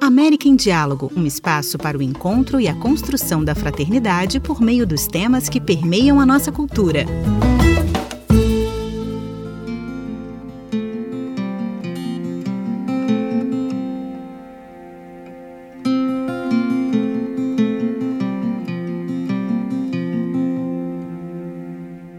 América em Diálogo, um espaço para o encontro e a construção da fraternidade por meio dos temas que permeiam a nossa cultura.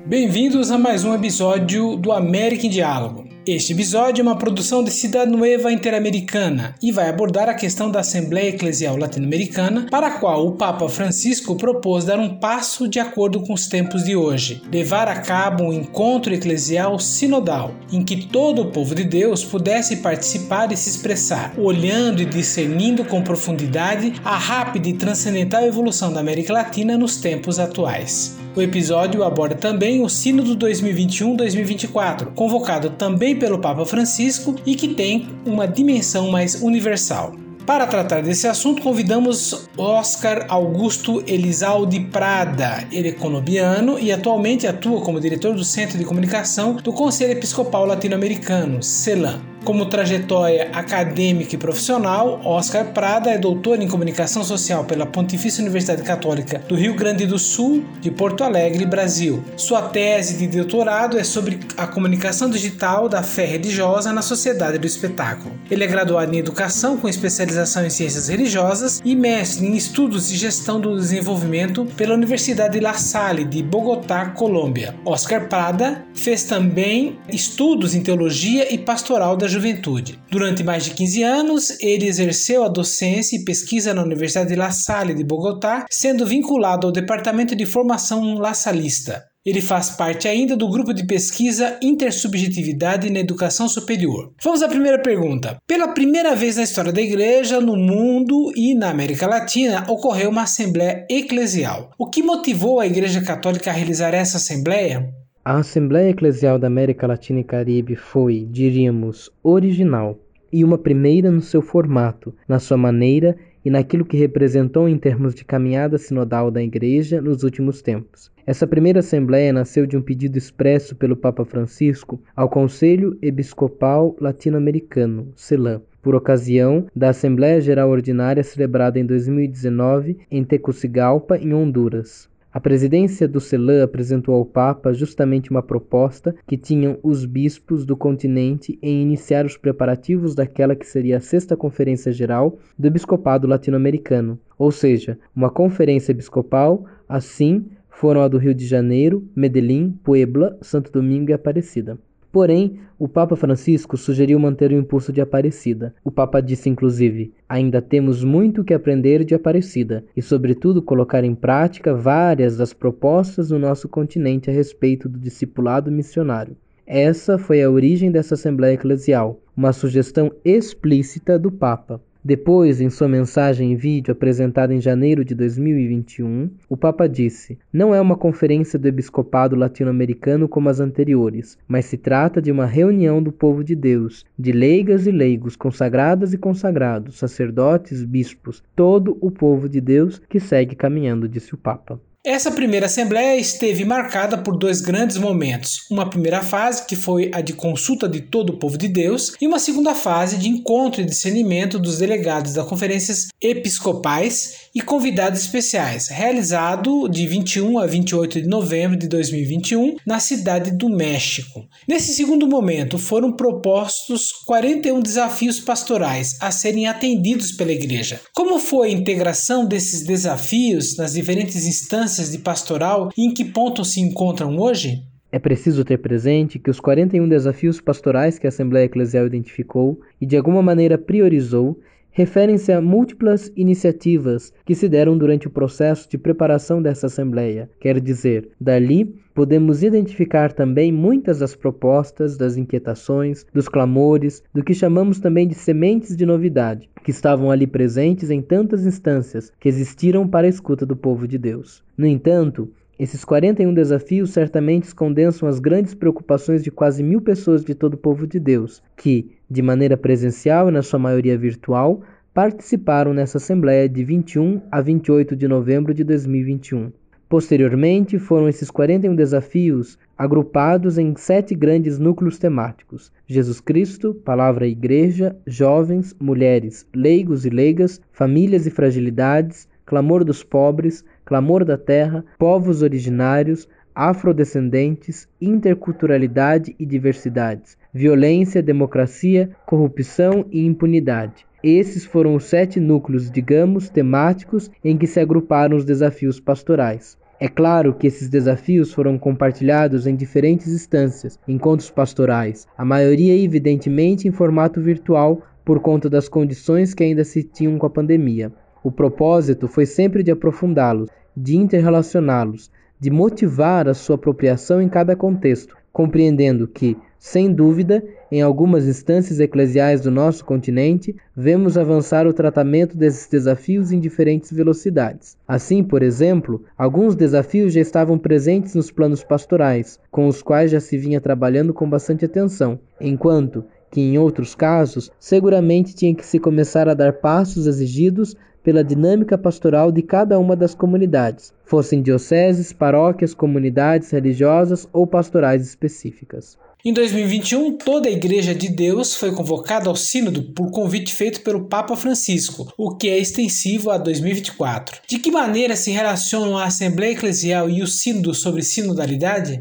Bem-vindos a mais um episódio do América em Diálogo. Este episódio é uma produção de Cidade Nueva Interamericana e vai abordar a questão da Assembleia Eclesial Latino-Americana, para a qual o Papa Francisco propôs dar um passo de acordo com os tempos de hoje, levar a cabo um encontro eclesial sinodal, em que todo o povo de Deus pudesse participar e se expressar, olhando e discernindo com profundidade a rápida e transcendental evolução da América Latina nos tempos atuais. O episódio aborda também o Sínodo 2021-2024, convocado também pelo Papa Francisco e que tem uma dimensão mais universal. Para tratar desse assunto, convidamos Oscar Augusto Elizalde Prada. Ele é colombiano e atualmente atua como diretor do Centro de Comunicação do Conselho Episcopal Latino-Americano, CELAM. Como trajetória acadêmica e profissional, Oscar Prada é doutor em comunicação social pela Pontifícia Universidade Católica do Rio Grande do Sul, de Porto Alegre, Brasil. Sua tese de doutorado é sobre a comunicação digital da fé religiosa na sociedade do espetáculo. Ele é graduado em educação com especialização em ciências religiosas e mestre em estudos e gestão do desenvolvimento pela Universidade La Salle de Bogotá, Colômbia. Oscar Prada fez também estudos em teologia e pastoral da juventude. Durante mais de 15 anos, ele exerceu a docência e pesquisa na Universidade de La Salle de Bogotá, sendo vinculado ao Departamento de Formação La Salista. Ele faz parte ainda do grupo de pesquisa Intersubjetividade na Educação Superior. Vamos à primeira pergunta. Pela primeira vez na história da Igreja, no mundo e na América Latina, ocorreu uma Assembleia Eclesial. O que motivou a Igreja Católica a realizar essa Assembleia? A Assembleia Eclesial da América Latina e Caribe foi, diríamos, original e uma primeira no seu formato, na sua maneira e naquilo que representou em termos de caminhada sinodal da Igreja nos últimos tempos. Essa primeira Assembleia nasceu de um pedido expresso pelo Papa Francisco ao Conselho Episcopal Latino-Americano, CELAM, por ocasião da Assembleia Geral Ordinária celebrada em 2019 em Tegucigalpa, em Honduras. A presidência do CELAM apresentou ao Papa justamente uma proposta que tinham os bispos do continente em iniciar os preparativos daquela que seria a sexta Conferência Geral do Episcopado Latino-Americano, ou seja, uma conferência episcopal, assim foram a do Rio de Janeiro, Medellín, Puebla, Santo Domingo e Aparecida. Porém, o Papa Francisco sugeriu manter o impulso de Aparecida. O Papa disse inclusive: ainda temos muito que aprender de Aparecida e, sobretudo, colocar em prática várias das propostas do nosso continente a respeito do discipulado missionário. Essa foi a origem dessa Assembleia Eclesial, uma sugestão explícita do Papa. Depois, em sua mensagem em vídeo apresentada em janeiro de 2021, o Papa disse: Não é uma conferência do episcopado latino-americano como as anteriores, mas se trata de uma reunião do povo de Deus, de leigas e leigos, consagradas e consagrados, sacerdotes, bispos, todo o povo de Deus que segue caminhando, disse o Papa. Essa primeira assembleia esteve marcada por dois grandes momentos. Uma primeira fase, que foi a de consulta de todo o povo de Deus, e uma segunda fase de encontro e discernimento dos delegados das conferências episcopais e convidados especiais, realizado de 21 a 28 de novembro de 2021 na cidade do México. Nesse segundo momento, foram propostos 41 desafios pastorais a serem atendidos pela igreja. Como foi a integração desses desafios nas diferentes instâncias de pastoral e em que ponto se encontram hoje? É preciso ter presente que os 41 desafios pastorais que a Assembleia Eclesial identificou e de alguma maneira priorizou referem-se a múltiplas iniciativas que se deram durante o processo de preparação dessa Assembleia. Quer dizer, dali podemos identificar também muitas das propostas, das inquietações, dos clamores, do que chamamos também de sementes de novidade, que estavam ali presentes em tantas instâncias que existiram para a escuta do povo de Deus. No entanto, esses 41 desafios certamente condensam as grandes preocupações de quase mil pessoas de todo o povo de Deus, que, de maneira presencial e na sua maioria virtual, participaram nessa Assembleia de 21 a 28 de novembro de 2021. Posteriormente, foram esses 41 desafios agrupados em sete grandes núcleos temáticos: Jesus Cristo, Palavra e Igreja, Jovens, Mulheres, Leigos e Leigas, Famílias e Fragilidades, Clamor dos Pobres, Clamor da Terra, Povos Originários, Afrodescendentes, Interculturalidade e Diversidades, Violência, Democracia, Corrupção e Impunidade. Esses foram os sete núcleos, digamos, temáticos em que se agruparam os desafios pastorais. É claro que esses desafios foram compartilhados em diferentes instâncias, encontros pastorais, a maioria evidentemente em formato virtual por conta das condições que ainda se tinham com a pandemia. O propósito foi sempre de aprofundá-los, de interrelacioná-los, de motivar a sua apropriação em cada contexto, compreendendo que, sem dúvida, em algumas instâncias eclesiais do nosso continente, vemos avançar o tratamento desses desafios em diferentes velocidades. Assim, por exemplo, alguns desafios já estavam presentes nos planos pastorais, com os quais já se vinha trabalhando com bastante atenção, enquanto que em outros casos seguramente tinha que se começar a dar passos exigidos pela dinâmica pastoral de cada uma das comunidades, fossem dioceses, paróquias, comunidades religiosas ou pastorais específicas. Em 2021, toda a Igreja de Deus foi convocada ao Sínodo por convite feito pelo Papa Francisco, o que é extensivo a 2024. De que maneira se relacionam a Assembleia Eclesial e o Sínodo sobre sinodalidade?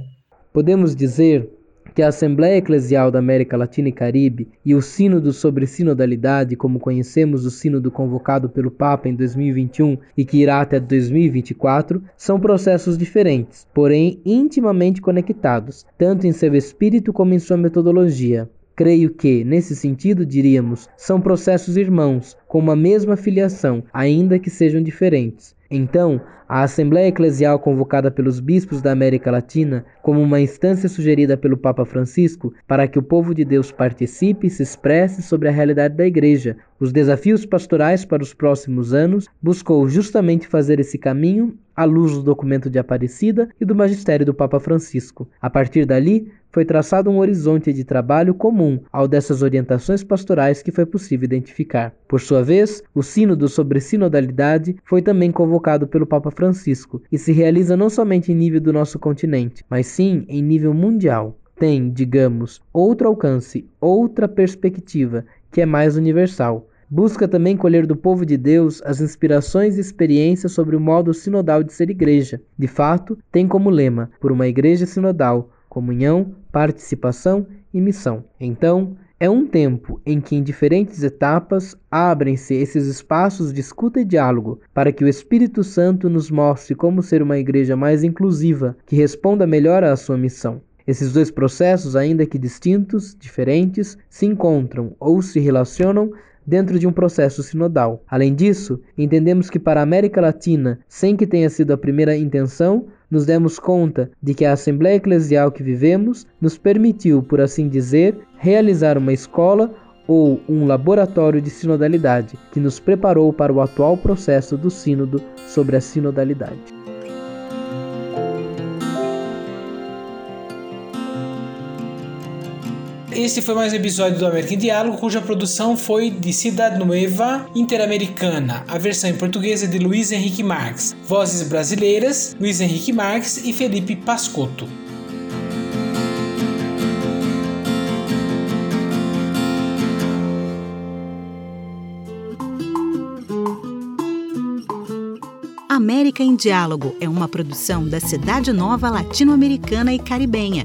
Podemos dizer que a Assembleia Eclesial da América Latina e Caribe e o Sínodo sobre Sinodalidade, como conhecemos o Sínodo convocado pelo Papa em 2021 e que irá até 2024, são processos diferentes, porém intimamente conectados, tanto em seu espírito como em sua metodologia. Creio que, nesse sentido, diríamos, são processos irmãos, com uma mesma filiação, ainda que sejam diferentes. Então, a Assembleia Eclesial convocada pelos bispos da América Latina, como uma instância sugerida pelo Papa Francisco para que o povo de Deus participe e se expresse sobre a realidade da Igreja, os desafios pastorais para os próximos anos, buscou justamente fazer esse caminho à luz do documento de Aparecida e do magistério do Papa Francisco. A partir dali, foi traçado um horizonte de trabalho comum ao dessas orientações pastorais que foi possível identificar. Por sua vez, o Sínodo sobre Sinodalidade foi também convocado pelo Papa Francisco e se realiza não somente em nível do nosso continente, mas sim em nível mundial. Tem, digamos, outro alcance, outra perspectiva, que é mais universal. Busca também colher do povo de Deus as inspirações e experiências sobre o modo sinodal de ser igreja. De fato, tem como lema, por uma igreja sinodal, comunhão, participação e missão. Então, é um tempo em que, em diferentes etapas, abrem-se esses espaços de escuta e diálogo para que o Espírito Santo nos mostre como ser uma igreja mais inclusiva, que responda melhor à sua missão. Esses dois processos, ainda que distintos, diferentes, se encontram ou se relacionam dentro de um processo sinodal. Além disso, entendemos que para a América Latina, sem que tenha sido a primeira intenção, nos demos conta de que a Assembleia Eclesial que vivemos nos permitiu, por assim dizer, realizar uma escola ou um laboratório de sinodalidade que nos preparou para o atual processo do Sínodo sobre a sinodalidade. Este foi mais um episódio do América em Diálogo, cuja produção foi de Cidade Nueva Interamericana. A versão em português é de Luiz Henrique Marques. Vozes brasileiras: Luiz Henrique Marques e Felipe Pascotto. América em Diálogo é uma produção da Cidade Nova Latino-Americana e Caribenha